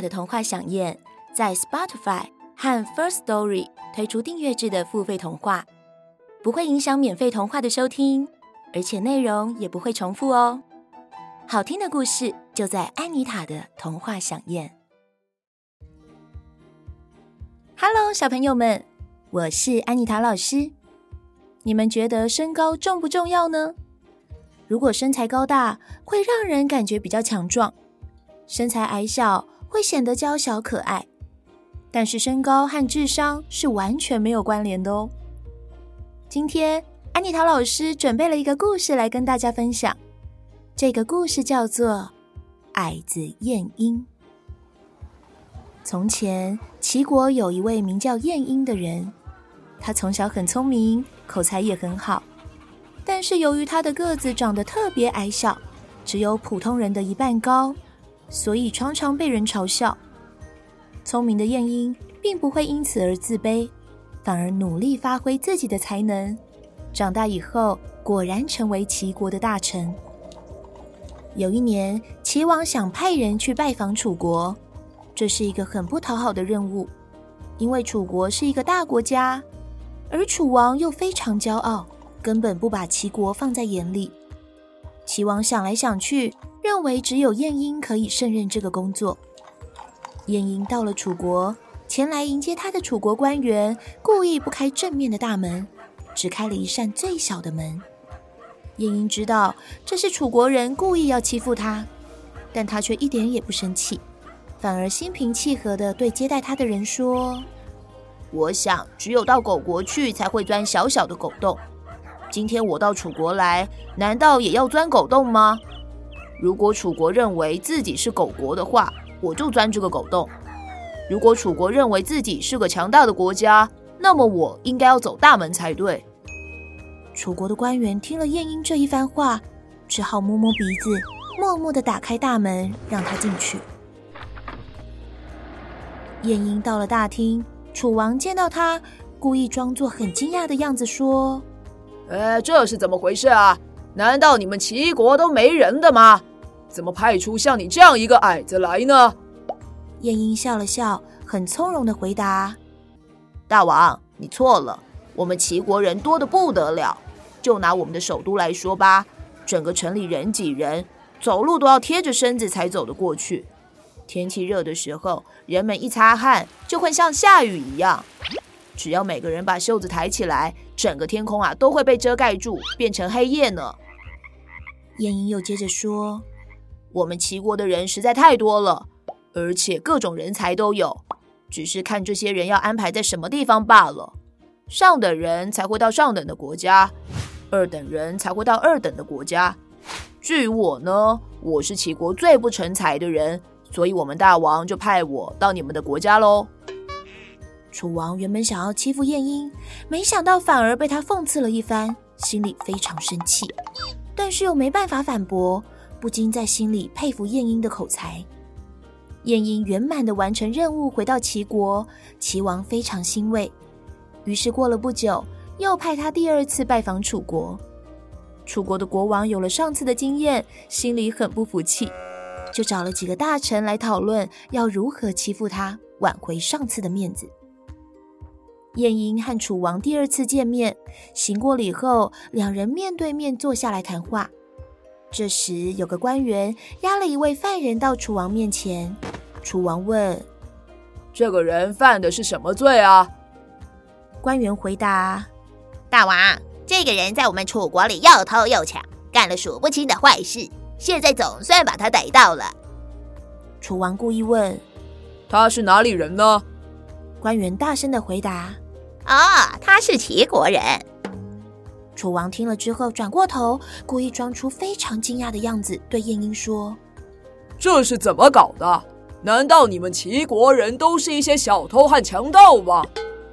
的童话响宴在 Spotify 和 First Story 推出订阅制的付费童话，不会影响免费童话的收听，而且内容也不会重复哦。好听的故事就在安妮塔的童话响宴。Hello，小朋友们，我是安妮塔老师。你们觉得身高重不重要呢？如果身材高大，会让人感觉比较强壮；身材矮小，会显得娇小可爱，但是身高和智商是完全没有关联的哦。今天安妮塔老师准备了一个故事来跟大家分享，这个故事叫做《矮子晏婴》。从前，齐国有一位名叫晏婴的人，他从小很聪明，口才也很好，但是由于他的个子长得特别矮小，只有普通人的一半高。所以常常被人嘲笑。聪明的晏婴并不会因此而自卑，反而努力发挥自己的才能。长大以后，果然成为齐国的大臣。有一年，齐王想派人去拜访楚国，这是一个很不讨好的任务，因为楚国是一个大国家，而楚王又非常骄傲，根本不把齐国放在眼里。齐王想来想去，认为只有晏婴可以胜任这个工作。晏婴到了楚国，前来迎接他的楚国官员故意不开正面的大门，只开了一扇最小的门。晏婴知道这是楚国人故意要欺负他，但他却一点也不生气，反而心平气和地对接待他的人说：“我想，只有到狗国去才会钻小小的狗洞。今天我到楚国来，难道也要钻狗洞吗？”如果楚国认为自己是狗国的话，我就钻这个狗洞；如果楚国认为自己是个强大的国家，那么我应该要走大门才对。楚国的官员听了晏婴这一番话，只好摸摸鼻子，默默的打开大门，让他进去。晏婴到了大厅，楚王见到他，故意装作很惊讶的样子，说：“呃，这是怎么回事啊？”难道你们齐国都没人的吗？怎么派出像你这样一个矮子来呢？晏婴笑了笑，很从容的回答：“大王，你错了，我们齐国人多的不得了。就拿我们的首都来说吧，整个城里人挤人，走路都要贴着身子才走得过去。天气热的时候，人们一擦汗就会像下雨一样。只要每个人把袖子抬起来，整个天空啊都会被遮盖住，变成黑夜呢。”晏婴又接着说：“我们齐国的人实在太多了，而且各种人才都有，只是看这些人要安排在什么地方罢了。上等人才会到上等的国家，二等人才会到二等的国家。至于我呢，我是齐国最不成才的人，所以我们大王就派我到你们的国家喽。”楚王原本想要欺负晏婴，没想到反而被他讽刺了一番，心里非常生气。但是又没办法反驳，不禁在心里佩服晏婴的口才。晏婴圆满的完成任务，回到齐国，齐王非常欣慰。于是过了不久，又派他第二次拜访楚国。楚国的国王有了上次的经验，心里很不服气，就找了几个大臣来讨论要如何欺负他，挽回上次的面子。晏婴和楚王第二次见面，行过礼后，两人面对面坐下来谈话。这时，有个官员押了一位犯人到楚王面前。楚王问：“这个人犯的是什么罪啊？”官员回答：“大王，这个人在我们楚国里又偷又抢，干了数不清的坏事，现在总算把他逮到了。”楚王故意问：“他是哪里人呢？”官员大声的回答。啊、哦，他是齐国人。楚王听了之后，转过头，故意装出非常惊讶的样子，对晏婴说：“这是怎么搞的？难道你们齐国人都是一些小偷和强盗吗？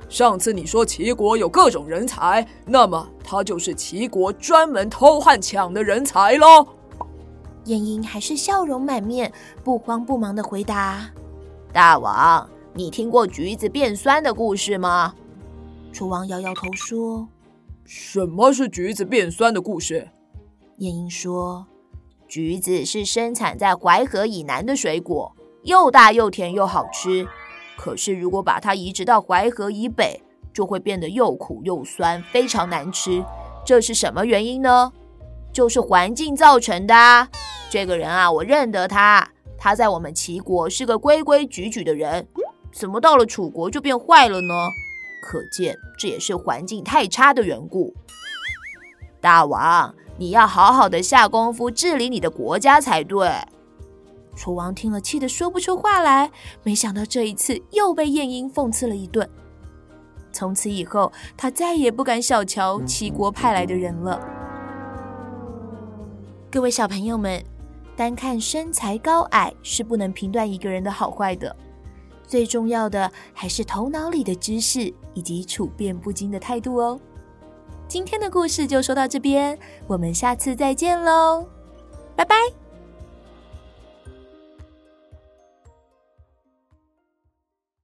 上次你说齐国有各种人才，那么他就是齐国专门偷和抢的人才喽。晏婴还是笑容满面，不慌不忙的回答：“大王，你听过橘子变酸的故事吗？”楚王摇摇头说：“什么是橘子变酸的故事？”晏婴说：“橘子是生产在淮河以南的水果，又大又甜又好吃。可是如果把它移植到淮河以北，就会变得又苦又酸，非常难吃。这是什么原因呢？就是环境造成的啊。”这个人啊，我认得他。他在我们齐国是个规规矩矩的人，怎么到了楚国就变坏了呢？可见这也是环境太差的缘故。大王，你要好好的下功夫治理你的国家才对。楚王听了，气得说不出话来。没想到这一次又被晏婴讽刺了一顿。从此以后，他再也不敢小瞧齐国派来的人了。各位小朋友们。单看身材高矮是不能评断一个人的好坏的，最重要的还是头脑里的知识以及处变不惊的态度哦。今天的故事就说到这边，我们下次再见喽，拜拜。